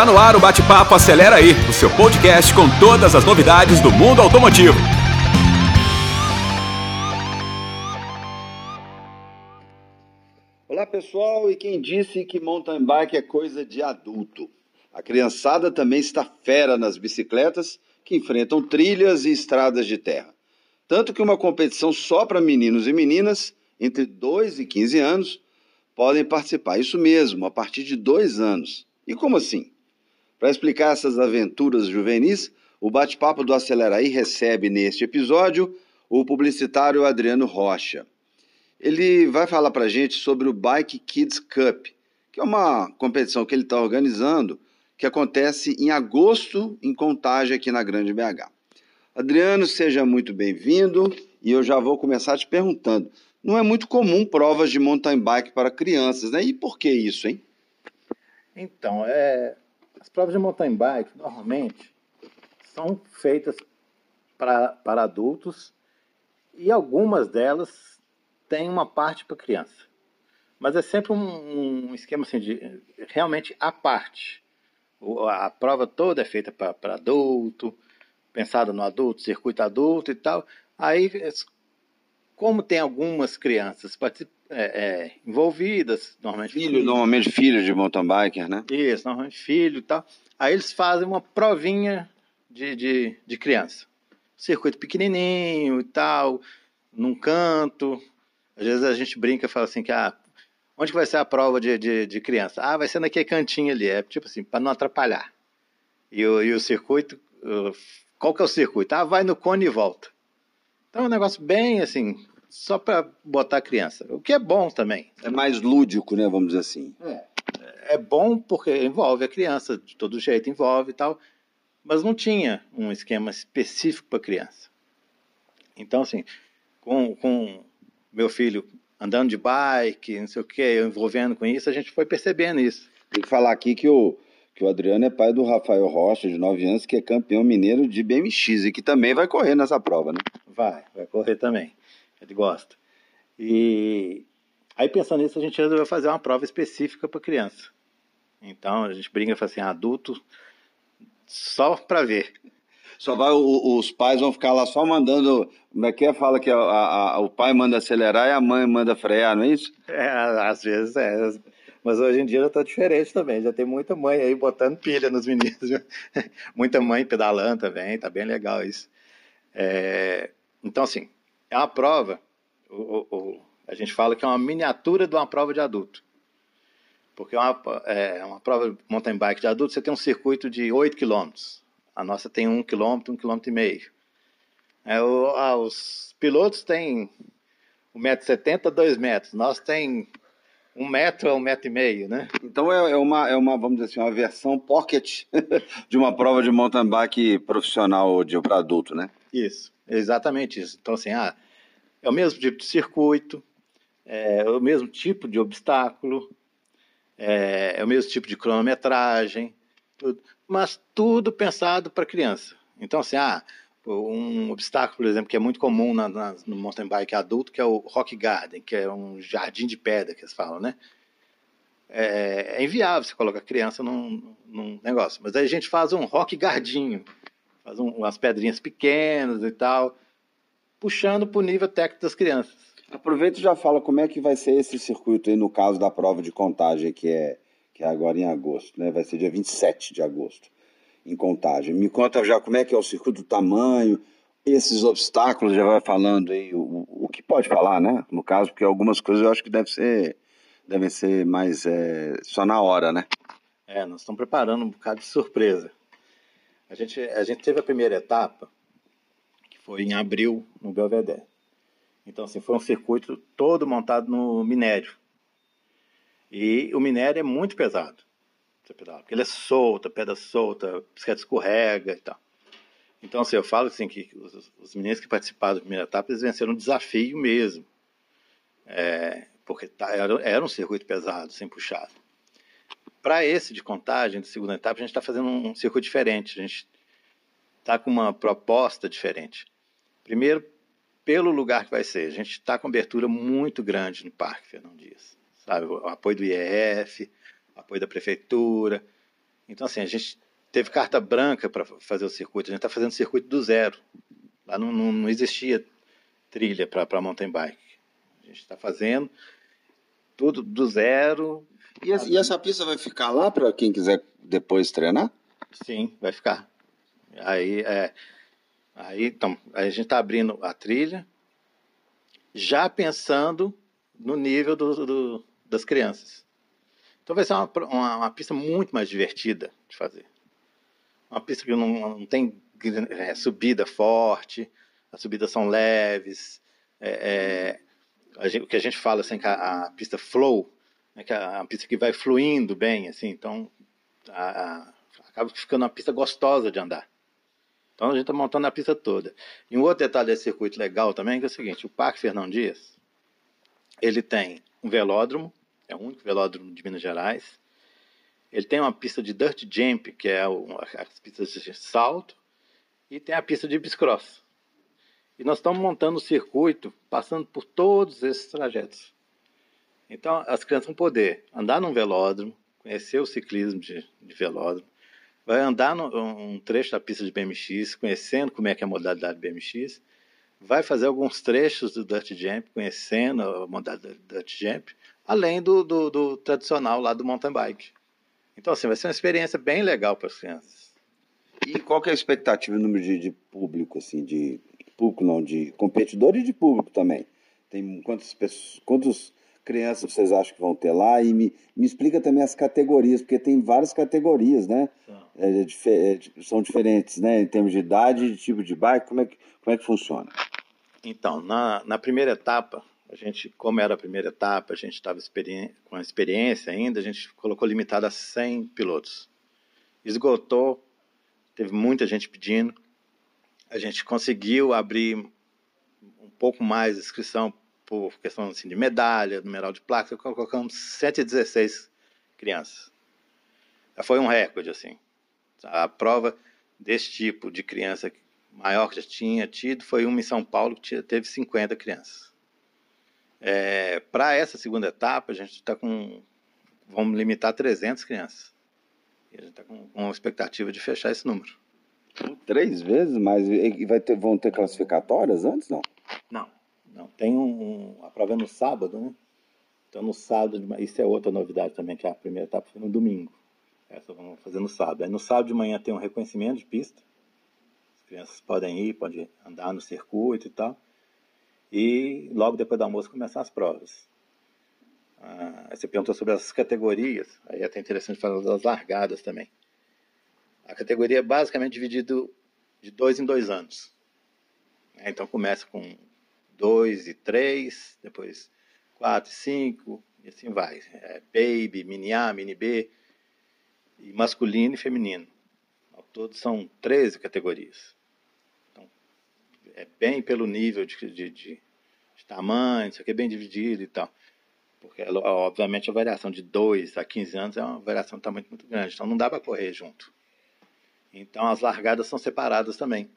Está no ar o Bate-Papo Acelera aí, o seu podcast com todas as novidades do mundo automotivo. Olá pessoal, e quem disse que mountain bike é coisa de adulto? A criançada também está fera nas bicicletas que enfrentam trilhas e estradas de terra. Tanto que uma competição só para meninos e meninas entre 2 e 15 anos podem participar. Isso mesmo, a partir de dois anos. E como assim? Para explicar essas aventuras juvenis, o bate-papo do Aceleraí recebe neste episódio o publicitário Adriano Rocha. Ele vai falar para gente sobre o Bike Kids Cup, que é uma competição que ele está organizando, que acontece em agosto em Contagem aqui na Grande BH. Adriano, seja muito bem-vindo e eu já vou começar te perguntando. Não é muito comum provas de mountain bike para crianças, né? E por que isso, hein? Então, é, as provas de mountain bike, normalmente, são feitas para, para adultos e algumas delas têm uma parte para criança. Mas é sempre um, um esquema assim de realmente à parte. A prova toda é feita para adulto, pensada no adulto, circuito adulto e tal. Aí, como tem algumas crianças é, é, envolvidas, normalmente filho, filho, normalmente filho de mountain biker, né? Isso, normalmente filho e tal. Aí eles fazem uma provinha de, de, de criança. Circuito pequenininho e tal, num canto. Às vezes a gente brinca e fala assim que ah, onde que vai ser a prova de, de, de criança? Ah, vai ser naquele cantinho ali. É tipo assim, para não atrapalhar. E o, e o circuito, qual que é o circuito? Ah, vai no cone e volta. Então é um negócio bem assim, só para botar a criança. O que é bom também. É mais lúdico, né? Vamos dizer assim. É. É bom porque envolve a criança, de todo jeito envolve e tal, mas não tinha um esquema específico para criança. Então, assim, com, com meu filho andando de bike, não sei o que, eu envolvendo com isso, a gente foi percebendo isso. Tem que falar aqui que o, que o Adriano é pai do Rafael Rocha, de 9 anos, que é campeão mineiro de BMX e que também vai correr nessa prova, né? Vai, vai correr também ele gosta. E aí pensando nisso, a gente resolveu fazer uma prova específica para criança. Então a gente brinca e fala assim, adulto só para ver. Só vai, o, os pais vão ficar lá só mandando. Como é que é? Fala que a, a, o pai manda acelerar e a mãe manda frear, não é isso? É, às vezes é. Mas hoje em dia já está diferente também. Já tem muita mãe aí botando pilha nos meninos. muita mãe pedalando também, tá bem legal isso. É, então, assim, é uma prova, o, o, a gente fala que é uma miniatura de uma prova de adulto. Porque é uma, é uma prova de mountain bike de adulto, você tem um circuito de 8 km. A nossa tem 1 km, 1 km e meio. É, o, ah, os pilotos têm 1,70m, 2 metros. Nós tem um metro a um metro meio, né? Então é, é, uma, é uma, vamos dizer assim, uma versão pocket de uma prova de mountain bike profissional de para adulto, né? Isso. Exatamente isso. Então, assim, ah, é o mesmo tipo de circuito, é o mesmo tipo de obstáculo, é, é o mesmo tipo de cronometragem, tudo, mas tudo pensado para criança. Então, assim, ah, um obstáculo, por exemplo, que é muito comum na, na, no mountain bike adulto, que é o rock garden, que é um jardim de pedra que eles falam, né? É, é inviável você colocar criança num, num negócio. Mas aí a gente faz um rock gardinho, faz um, umas pedrinhas pequenas e tal, puxando para o nível técnico das crianças. Aproveita e já fala como é que vai ser esse circuito aí no caso da prova de contagem, que é, que é agora em agosto, né? Vai ser dia 27 de agosto, em contagem. Me conta já como é que é o circuito, o tamanho, esses obstáculos, já vai falando aí o, o que pode falar, né? No caso, porque algumas coisas eu acho que deve ser, devem ser mais é, só na hora, né? É, nós estamos preparando um bocado de surpresa. A gente, a gente teve a primeira etapa, que foi em abril, no Belvedere. Então, assim, foi um circuito todo montado no minério. E o minério é muito pesado. Porque ele é solto, pedra solta, bicicleta escorrega e tal. Então, assim, eu falo assim que os, os meninos que participaram da primeira etapa, eles venceram um desafio mesmo. É, porque tá, era, era um circuito pesado, sem puxado. Para esse de contagem, de segunda etapa, a gente está fazendo um circuito diferente. A gente está com uma proposta diferente. Primeiro, pelo lugar que vai ser. A gente está com abertura muito grande no Parque Fernão Dias. Sabe? O apoio do IEF, o apoio da Prefeitura. Então, assim, a gente teve carta branca para fazer o circuito, a gente está fazendo o circuito do zero. Lá não, não, não existia trilha para mountain bike. A gente está fazendo tudo do zero. E, e essa pista vai ficar lá para quem quiser depois treinar? Sim, vai ficar. Aí, é, aí então, a gente está abrindo a trilha, já pensando no nível do, do, das crianças. Então vai ser uma, uma, uma, pista muito mais divertida de fazer. Uma pista que não, não tem é, subida forte, as subidas são leves. É, é, gente, o que a gente fala assim, a, a pista flow, né, que a, a, pista que vai fluindo bem, assim, então a, acaba ficando uma pista gostosa de andar. Então a gente está montando a pista toda. E um outro detalhe desse circuito legal também é, é o seguinte: o Parque Fernão Dias ele tem um velódromo, é o único velódromo de Minas Gerais. Ele tem uma pista de dirt jump, que é as pistas de salto, e tem a pista de bicicross. E nós estamos montando o circuito passando por todos esses trajetos. Então, as crianças vão poder andar num velódromo, conhecer o ciclismo de, de velódromo, vai andar num um trecho da pista de BMX, conhecendo como é que é a modalidade BMX, vai fazer alguns trechos do Dirt Jump, conhecendo a modalidade do Dirt Jump, além do, do, do, tradicional lá do mountain bike. Então, assim, vai ser uma experiência bem legal para as crianças. E qual que é a expectativa no número de, de, público, assim, de público não, de competidor e de público também? Tem quantas pessoas, quantos crianças vocês acham que vão ter lá? E me, me explica também as categorias, porque tem várias categorias, né? É, é, são diferentes, né? Em termos de idade, de tipo de bike, como é que, como é que funciona? Então, na, na primeira etapa, a gente, como era a primeira etapa, a gente estava com a experiência ainda, a gente colocou limitado a 100 pilotos. Esgotou, teve muita gente pedindo, a gente conseguiu abrir um pouco mais de inscrição por questão assim, de medalha, numeral de placa, colocamos 116 crianças. Foi um recorde, assim. A prova desse tipo de criança maior que já tinha tido foi uma em São Paulo que teve 50 crianças. É, Para essa segunda etapa, a gente está com. Vamos limitar 300 crianças. E a gente está com, com expectativa de fechar esse número. Três vezes? Mas e vai ter, vão ter classificatórias antes, não? Não. Não. Tem um, um, a prova é no sábado, né? Então no sábado, isso é outra novidade também, que a primeira etapa foi no domingo. Essa vamos fazer no sábado. Aí no sábado de manhã tem um reconhecimento de pista crianças podem ir, podem andar no circuito e tal. E logo depois do almoço começar as provas. Ah, você perguntou sobre as categorias, aí é até interessante falar das largadas também. A categoria é basicamente dividida de dois em dois anos. É, então começa com dois e três, depois quatro e cinco, e assim vai. É baby, mini A, mini B, e masculino e feminino. Ao todo são 13 categorias é bem pelo nível de, de, de, de tamanho, isso aqui é bem dividido e tal. Porque, obviamente, a variação de 2 a 15 anos é uma variação de tamanho muito grande, então não dá para correr junto. Então, as largadas são separadas também.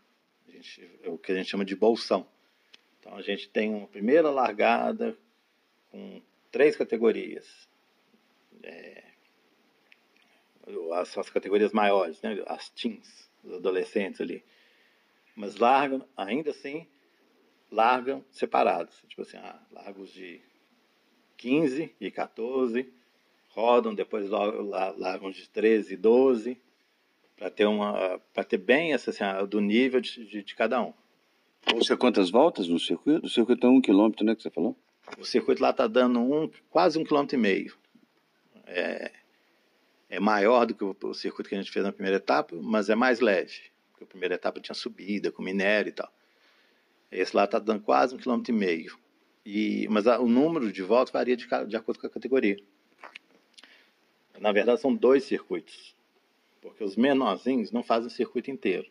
Gente, é o que a gente chama de bolsão. Então, a gente tem uma primeira largada com três categorias. É, as, as categorias maiores, né? as teens, os adolescentes ali mas largam, ainda assim, largam separados. Tipo assim, ah, largos de 15 e 14, rodam, depois largam de 13 e 12, para ter, uma, ter bem assim, do nível de, de, de cada um. Você quantas voltas no circuito? O circuito é um quilômetro, né, que você falou? O circuito lá está dando um, quase um quilômetro e meio. É, é maior do que o, o circuito que a gente fez na primeira etapa, mas é mais leve porque a primeira etapa tinha subida com minério e tal. Esse lá está dando quase um quilômetro e meio. E, mas a, o número de voltas varia de, de acordo com a categoria. Na verdade, são dois circuitos. Porque os menorzinhos não fazem o circuito inteiro.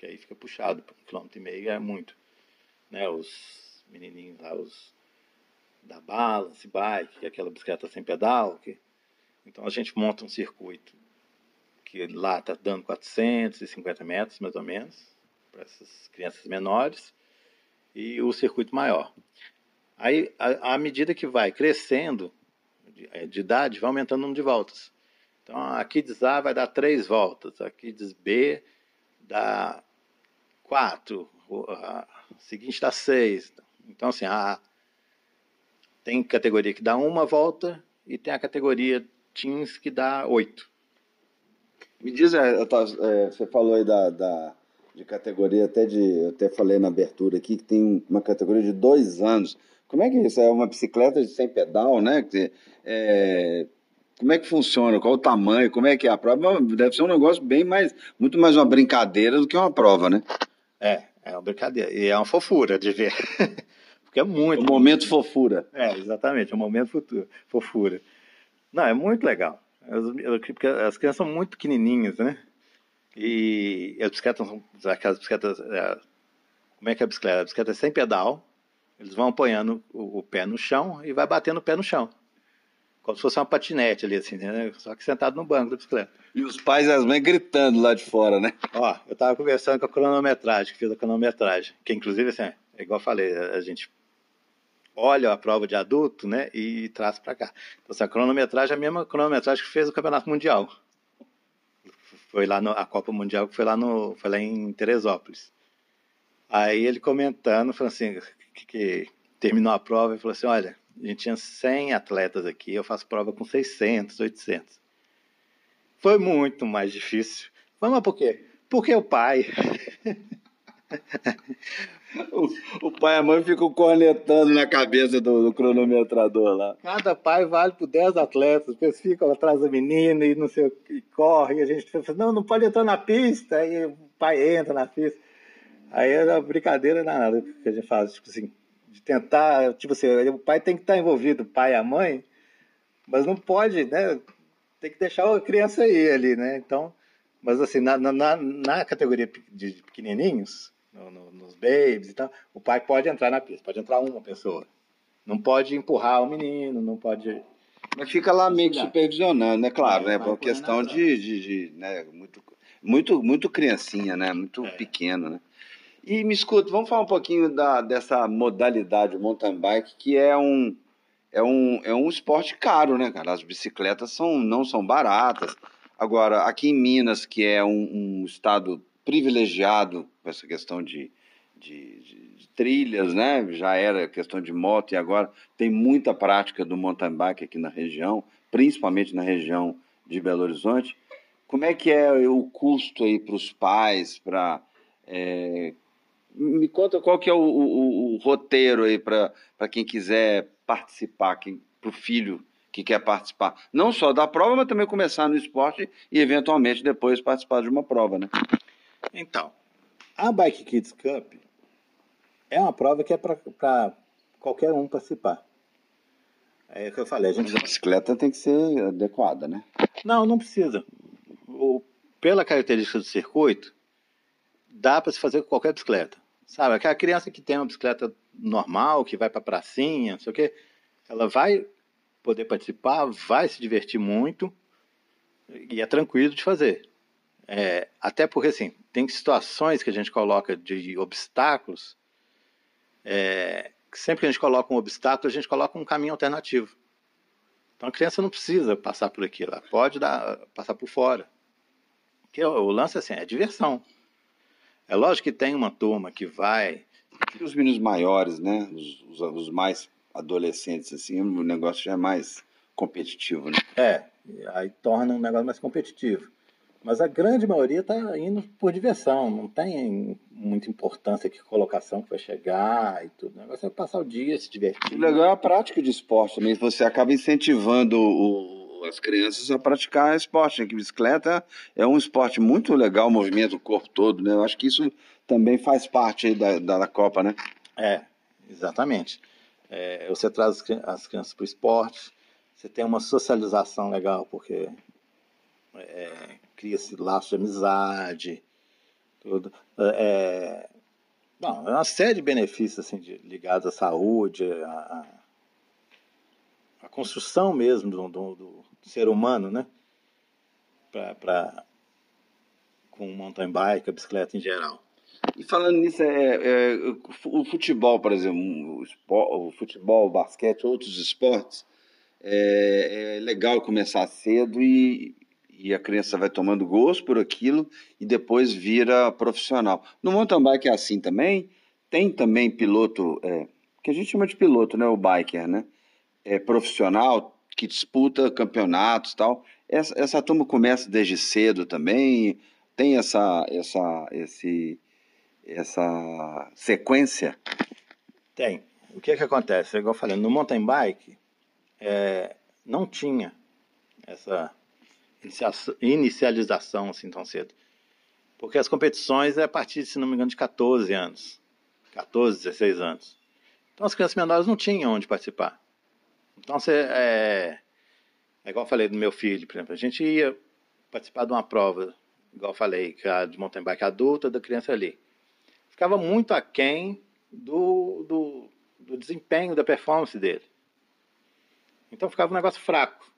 Porque aí fica puxado. Um quilômetro e meio é muito. Né, os menininhos lá, os da balance bike, aquela bicicleta sem pedal. Que... Então a gente monta um circuito que lá está dando 450 metros, mais ou menos, para essas crianças menores, e o circuito maior. Aí, à medida que vai crescendo de, é, de, idade, vai aumentando o número de voltas. Então, a Kids A vai dar três voltas, a Kids B dá quatro, a seguinte dá seis. Então, assim, a, tem categoria que dá uma volta e tem a categoria Teens que dá oito. Me diz, é, é, você falou aí da, da, de categoria, até de, eu até falei na abertura aqui, que tem uma categoria de dois anos. Como é que isso? É uma bicicleta sem pedal, né? É, como é que funciona? Qual o tamanho? Como é que é a prova? Deve ser um negócio bem mais, muito mais uma brincadeira do que uma prova, né? É, é uma brincadeira. E é uma fofura de ver. Porque é muito. O momento fofura. É, exatamente, o momento futuro, fofura. Não, é muito legal. Porque as crianças são muito pequenininhas, né? E as bicicletas são aquelas bicicletas. É, como é que é a bicicleta? A bicicleta é sem pedal. Eles vão apoiando o, o, pé no chão e vai batendo o pé no chão. Como se fosse uma patinete ali, assim, né? Só que sentado no banco da bicicleta. E os pais e as mães gritando lá de fora, né? Ó, eu tava conversando com a cronometragem, que fez a cronometragem. Que inclusive, assim, é igual eu falei, a gente olha a prova de adulto, né, e traz para cá. Então, assim, a cronometragem é a mesma cronometragem que fez o Campeonato Mundial. Foi lá no, a Copa Mundial que foi lá no, foi lá em Teresópolis. Aí ele comentando, falou assim, que, que terminou a prova e falou assim, olha, a gente tinha 100 atletas aqui, eu faço prova com 600, 800. Foi muito mais difícil. Mas por quê? Porque o pai o, o, pai e a mãe ficam cornetando na cabeça do, do cronometrador lá. Cada pai vale por 10 atletas, eles ficam atrás da menina e não sei o que, corre, e a gente fala, não, não pode entrar na pista, aí o pai entra na pista. Aí uma brincadeira nada que a gente faz, tipo assim, de tentar, tipo assim, o pai tem que estar envolvido, o pai e a mãe, mas não pode, né? Tem que deixar a criança ir ali, né? Então, mas assim, na, na, na categoria de pequenininhos, no, no, nos babies e tal, o pai pode entrar na pista, pode entrar uma pessoa. Não pode empurrar o menino, não pode. Mas fica lá meio que supervisionando, né? Claro, é, né? Por questão de, de, de, né? muito, muito, muito criancinha, né? Muito é. pequeno, né? E me escuta, vamos falar um pouquinho da, dessa modalidade mountain bike, que é um, é um, é um esporte caro, né, cara? As bicicletas são, não são baratas. Agora, aqui em Minas, que é um, um estado privilegiado com essa questão de, de, de, de, trilhas, né? Já era questão de moto e agora tem muita prática do mountain bike aqui na região, principalmente na região de Belo Horizonte. Como é que é o custo aí para os pais, para é... me conta qual que é o, o, o roteiro aí para quem quiser participar, para o filho que quer participar, não só da prova, mas também começar no esporte e eventualmente depois participar de uma prova, né? Então, a Bike Kids Cup é uma prova que é para qualquer um participar. É o que eu falei. A, gente... a bicicleta tem que ser adequada, né? Não, não precisa. O, pela característica do circuito, dá para se fazer com qualquer bicicleta. Sabe, aquela criança que tem uma bicicleta normal, que vai para pracinha, não sei o quê, ela vai poder participar, vai se divertir muito e é tranquilo de fazer. É, até porque, assim, tem situações que a gente coloca de obstáculos, é, que sempre que a gente coloca um obstáculo, a gente coloca um caminho alternativo. Então a criança não precisa passar por aquilo, ela pode dar, passar por fora. Porque o lance assim, é diversão. É lógico que tem uma turma que vai. E os meninos maiores, né? Os, os, os, mais adolescentes, assim, o negócio já é mais competitivo, né? É, aí torna um negócio mais competitivo. Mas a grande maioria está indo por diversão, não tem muita importância que colocação que vai chegar e tudo. O negócio é passar o dia, se divertir. O legal é a prática de esporte também. Você acaba incentivando o, as crianças a praticar esporte. Né? Que bicicleta é um esporte muito legal, movimento do corpo todo, né? Eu acho que isso também faz parte da, da, da Copa, né? É, exatamente. É, você traz as crianças para o esporte, você tem uma socialização legal, porque é, cria-se laço de amizade, tudo. É, bom, é uma série de benefícios assim, de, ligados à saúde, à, à construção mesmo do, do, ser humano, né? Pra, pra, com mountain bike, a bicicleta em geral. E falando nisso, é, é, o futebol, por exemplo, o, esporte, o futebol, o basquete, outros esportes, é, é legal começar cedo e e a criança vai tomando gosto por aquilo e depois vira profissional. No mountain bike é assim também? Tem também piloto, é, que a gente chama de piloto, né? O biker, né? É profissional que disputa campeonatos tal. Essa, essa turma começa desde cedo também? Tem essa, essa, esse, essa sequência? Tem. O que é que acontece? Igual eu falei, no mountain bike é, não tinha essa inicialização assim tão cedo. Porque as competições é a partir, se não me engano, de 14 anos. 14, 16 anos. Então as crianças menores não tinham onde participar. Então você é, é igual eu falei do meu filho, por exemplo, a gente ia participar de uma prova, igual eu falei, de mountain bike adulta da criança ali. Ficava muito aquém do, do, do desempenho, da performance dele. Então ficava um negócio fraco.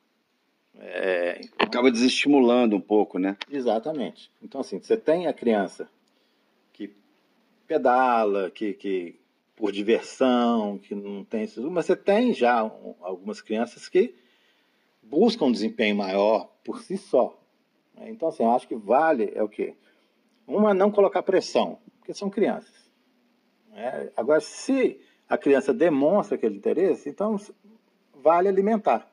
É, então... Acaba desestimulando um pouco, né? Exatamente. Então, assim, você tem a criança que pedala, que, que por diversão, que não tem isso, mas você tem já algumas crianças que buscam um desempenho maior por si só. Né? Então, assim, eu acho que vale é o quê? Uma, não colocar pressão, porque são crianças. Né? Agora, se a criança demonstra aquele interesse, então vale alimentar.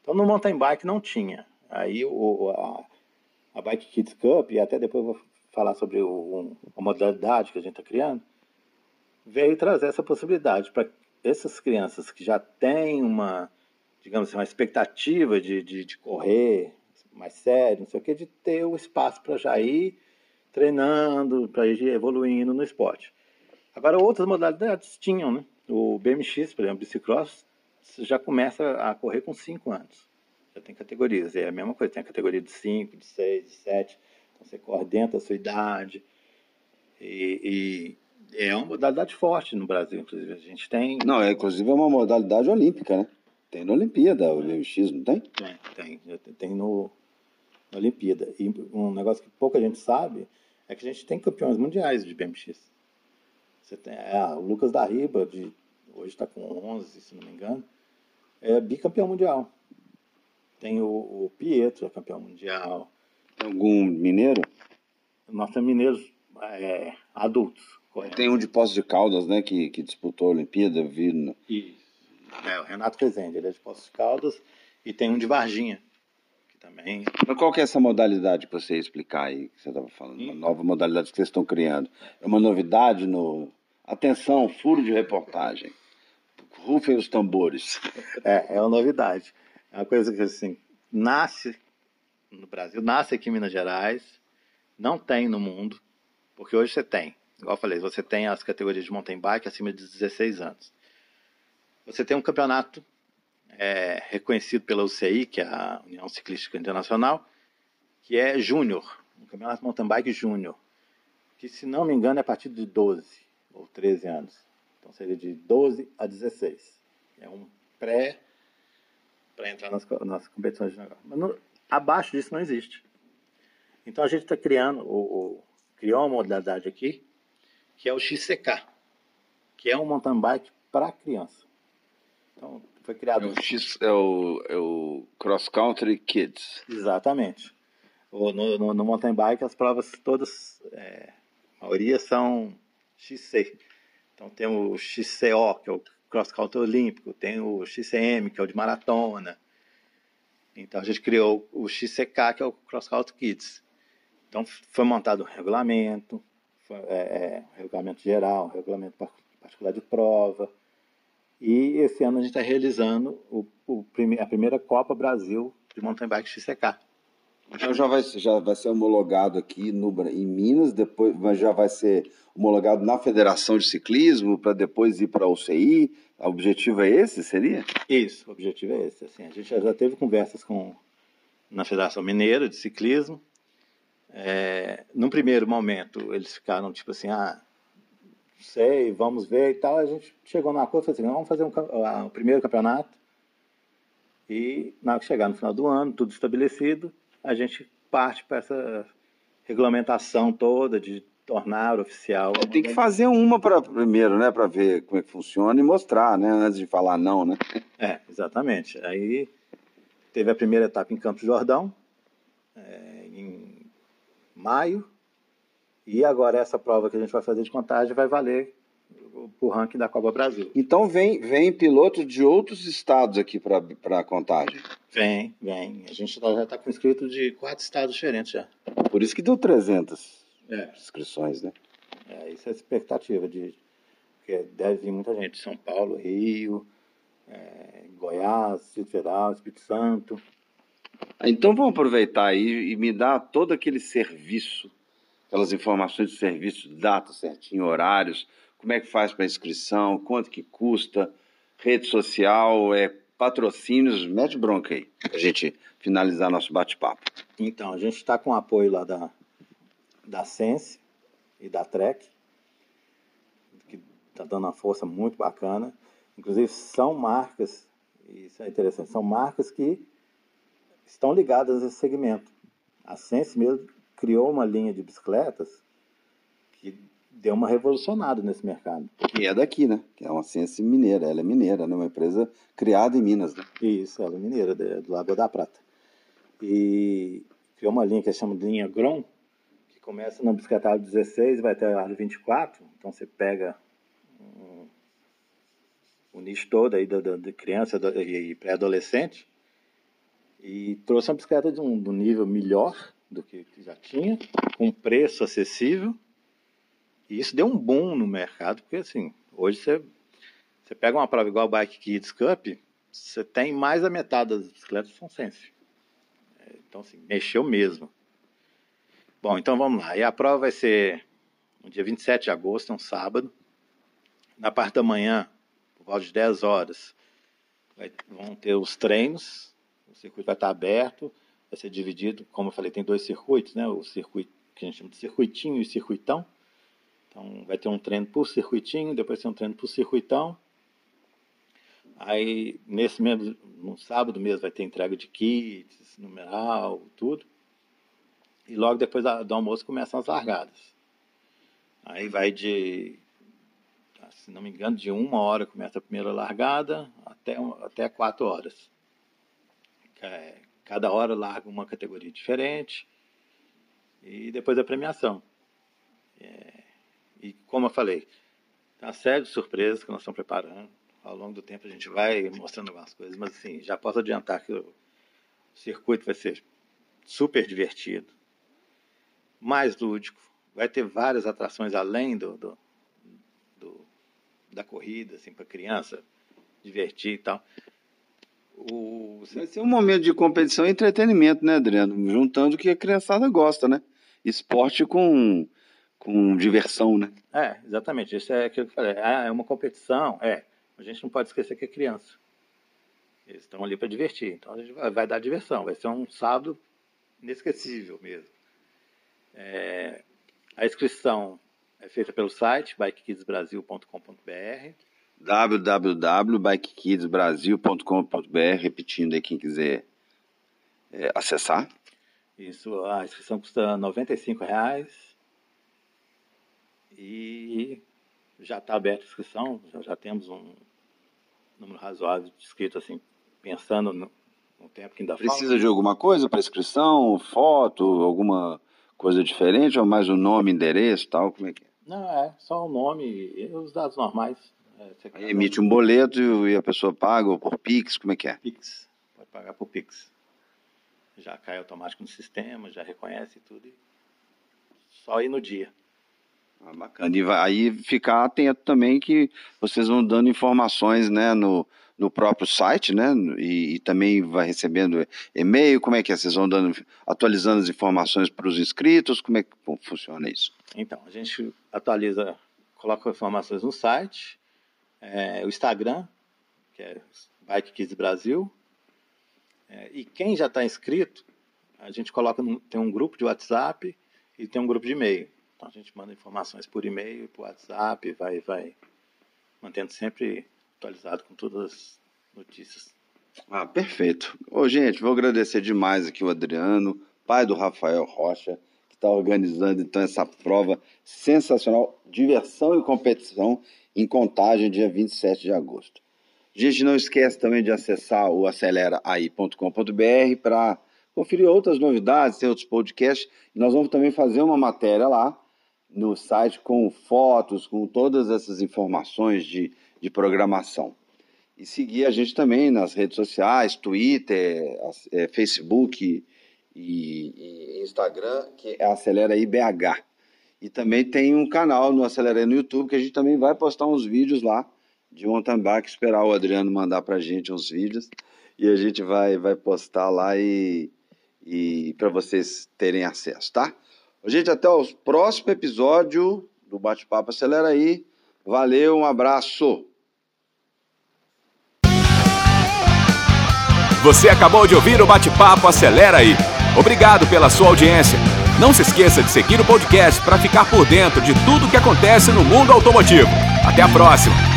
Então no mountain bike não tinha. Aí o, a, a Bike Kids Cup, e até depois eu vou falar sobre o, a modalidade que a gente está criando, veio trazer essa possibilidade para essas crianças que já têm uma, digamos assim, uma expectativa de, de, de correr mais sério, não sei o que, de ter o espaço para já ir treinando, para ir evoluindo no esporte. Agora, outras modalidades tinham, né? O BMX, por exemplo, bicicross, já começa a correr com 5 anos. Já tem categorias. É a mesma coisa, tem a categoria de 5, de 6, de 7. Então você corre dentro da sua idade. E, é uma modalidade forte no Brasil, inclusive. A gente tem. Não, é, inclusive é uma modalidade olímpica, né? Tem na Olimpíada o BMX, não tem? Tem, tem. Tem no, na Olimpíada. E um negócio que pouca gente sabe é que a gente tem campeões mundiais de BMX. Você tem é, o Lucas da Riba, de, hoje está com 11, se não me engano é bicampeão mundial. Tem o, o Pietro, é campeão mundial. Tem algum mineiro? Nós temos mineiros é, adultos. Correndo. Tem um de Poços de Caldas, né, que, que disputou a Olimpíada, vi. No... Isso. É, o Renato Rezende, ele é de Poços de Caldas. E tem um de Varginha, que também... Mas qual que é essa modalidade para você explicar aí, que você estava falando? Uma nova modalidade que vocês estão criando. É uma novidade no... Atenção, furo de reportagem. Rufem os tambores. É, é uma novidade. É uma coisa que assim, nasce no Brasil, nasce aqui em Minas Gerais, não tem no mundo, porque hoje você tem, igual eu falei, você tem as categorias de mountain bike acima de 16 anos. Você tem um campeonato é, reconhecido pela UCI, que é a União Ciclística Internacional, que é júnior, um campeonato mountain bike júnior, que se não me engano é a partir de 12 ou 13 anos. Então seria de 12 a 16. É um pré para entrar nas, nas competições de negócio. Mas no, abaixo disso não existe. Então a gente está criando, criou uma modalidade aqui, que é o XCK, que é um mountain bike para criança. Então foi criado. É o, X, é o, é o Cross Country Kids. Exatamente. No, no, no mountain bike as provas todas, é, a maioria são XC, então tem o XCO, que é o Cross Country Olímpico, tem o XCM, que é o de maratona. Então a gente criou o XCK, que é o Cross Country Kids. Então foi montado um regulamento, é, é regulamento geral, regulamento particular de prova. E esse ano a gente está realizando o, o, a primeira Copa Brasil de Mountain Bike XCK. Então já vai, já vai ser homologado aqui no, em Minas, depois mas já vai ser homologado na Federação de Ciclismo para depois ir para a UCI. O objetivo é esse, seria? Isso, o objetivo é esse. Assim, a gente já teve conversas com na Federação Mineira de Ciclismo. É, num primeiro momento eles ficaram tipo assim, ah, sei, vamos ver e tal. A gente chegou numa coisa assim, vamos fazer um, o primeiro campeonato e na hora que chegar no final do ano, tudo estabelecido, a gente parte para essa regulamentação toda de tornar oficial. É, tem que fazer uma para primeiro, né, para ver como é que funciona e mostrar, né, antes de falar não, né? É, exatamente. Aí teve a primeira etapa em Campos Jordão, é, maio. E agora essa prova que a gente vai fazer de contagem vai valer o ranking da Copa Brasil. Então vem, vem piloto de outros estados aqui para a contagem? Vem, vem. A gente tá, já está com inscrito de quatro estados diferentes já. Por isso que deu 300 É. inscrições, né? É, isso é a expectativa de porque deve vir muita gente. São Paulo, Rio, é, Goiás, Distrito Federal, Espírito Santo. Então vamos aproveitar aí e me dar todo aquele serviço, aquelas informações de serviço, data certinho, horários, como é que faz para inscrição, quanto que custa, rede social, é, patrocínios, mete bronca aí, pra gente finalizar nosso bate-papo. Então, a gente está com o apoio lá da, da Sense e da Trek, que está dando uma força muito bacana. Inclusive, são marcas, isso é interessante, são marcas que estão ligadas a esse segmento. A Sense mesmo criou uma linha de bicicletas que deu uma revolucionada nesse mercado. Que é daqui, né? Que é uma ciência mineira, ela é mineira, né? Uma empresa criada em Minas, né? Isso, ela é mineira, do Lagoa da Prata. E criou uma linha que chama de linha Grom, que começa na bicicleta aro 16 e vai até a aro 24. Então você pega um- o nicho todo aí da, da- de criança e e pré-adolescente e trouxe uma bicicleta de um, de um nível melhor do que, que já tinha, com preço acessível. E isso deu um boom no mercado, porque assim, hoje você, você pega uma prova igual a Bike Kids Cup, você tem mais da metade das bicicletas são Sense. É, Então, assim, mexeu mesmo. Bom, então vamos lá. E a prova vai ser no dia 27 de agosto, é um sábado. Na parte da manhã, por volta de 10 horas, vai- vão ter os treinos. Circuito vai estar aberto, vai ser dividido, como eu falei, tem dois circuitos, né? O circuito que a gente chama de circuitinho e circuitão. Então, vai ter um treino por circuitinho, depois tem um treino por circuitão. Aí, nesse mesmo, no sábado mesmo, vai ter entrega de kits, numeral, tudo. E logo depois do almoço começam as largadas. Aí vai de, se não me engano, de uma hora começa a primeira largada até, até quatro horas. É, Cada hora larga uma categoria diferente. E depois a premiação. E como eu falei, tem uma série de surpresas que nós estamos preparando. Ao longo do tempo a gente vai mostrando algumas coisas, mas assim, já posso adiantar que o circuito vai ser super divertido, mais lúdico, vai ter várias atrações além do, do, do- da corrida, assim, para criança divertir e tal. O, Vai ser um momento de competição e entretenimento, né, Adriano? Juntando o que a criançada gosta, né? Esporte com, com diversão, né? É, exatamente. Isso é aquilo que eu falei. Ah, é uma competição. É. A gente não pode esquecer que é criança. Eles estão ali para divertir. Então a gente vai, vai dar diversão. Vai ser um sábado inesquecível mesmo. É, a inscrição é feita pelo site bikekidsbrasil.com.br. www.bikekidsbrasil.com.br Repetindo aí, quem quiser é, acessar. Isso, a inscrição custa 95 reais e já está aberta a inscrição, já, já temos um número razoável de inscritos, assim, pensando no, no tempo que ainda falta. Precisa de alguma coisa para inscrição? Foto, alguma coisa diferente? Ou mais o nome, endereço tal? Como é que é? Não, é só o nome e os dados normais. É, Aí emite um boleto e a pessoa paga ou por Pix, como é que é? Pix, pode pagar por Pix. Já cai automático no sistema, já reconhece tudo. E só ir no dia. Ah, bacana. E vai- aí ficar atento também que vocês vão dando informações né, no, no próprio site, né? E, e também vai recebendo e-mail, como é que é? Vocês vão dando, atualizando as informações para os inscritos, como é que fu- funciona isso? Então, a gente atualiza, coloca informações no site, é, o Instagram, que é Bike Kids Brasil. É, e quem já está inscrito, a gente coloca, no- tem um grupo de WhatsApp e tem um grupo de e-mail. Então a gente manda informações por e-mail, por WhatsApp, vai, vai mantendo sempre atualizado com todas as notícias. Ah, perfeito. Ô, gente, vou agradecer demais aqui o Adriano, pai do Rafael Rocha, está organizando então essa prova sensacional, diversão e competição em contagem, dia 27 de agosto. Gente, não esquece também de acessar o aceleraai.com.br para conferir outras novidades, tem outros podcasts. Nós vamos também fazer uma matéria lá no site com fotos, com todas essas informações de, de programação. E seguir a gente também nas redes sociais, Twitter, é, Facebook e, e, Instagram, que é Acelera IBH. E também tem um canal no Acelera no YouTube, que a gente também vai postar uns vídeos lá de mountain bike, esperar o Adriano mandar para a gente uns vídeos e a gente vai, vai postar lá e, e para vocês terem acesso, tá? Gente, até o próximo episódio do Bate-Papo Acelera aí. Valeu, um abraço. Você acabou de ouvir o Bate-Papo Acelera aí. Obrigado pela sua audiência. Não se esqueça de seguir o podcast para ficar por dentro de tudo que acontece no mundo automotivo. Até a próxima!